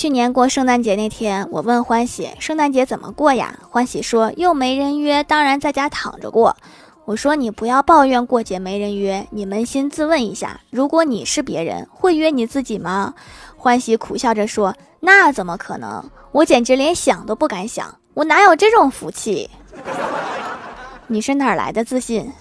去年过圣诞节那天，我问欢喜：“圣诞节怎么过呀？”欢喜说：“又没人约，当然在家躺着过。”我说：“你不要抱怨过节没人约，你扪心自问一下，如果你是别人，会约你自己吗？”欢喜苦笑着说：“那怎么可能？我简直连想都不敢想，我哪有这种福气？你是哪来的自信？”